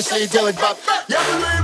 This idyllic vibe. Yeah,